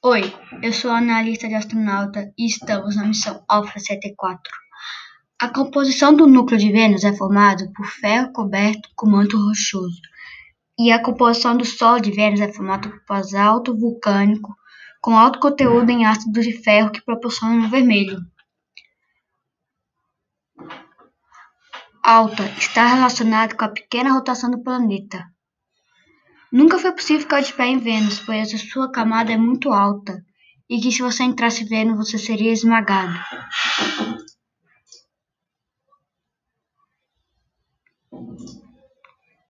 Oi, eu sou analista de astronauta e estamos na missão Alpha 74. A composição do núcleo de Vênus é formada por ferro coberto com manto rochoso, e a composição do solo de Vênus é formada por basalto vulcânico com alto conteúdo em ácido de ferro que proporciona um vermelho. Alta está relacionado com a pequena rotação do planeta. Nunca foi possível ficar de pé em Vênus, pois a sua camada é muito alta, e que se você entrasse em Vênus você seria esmagado.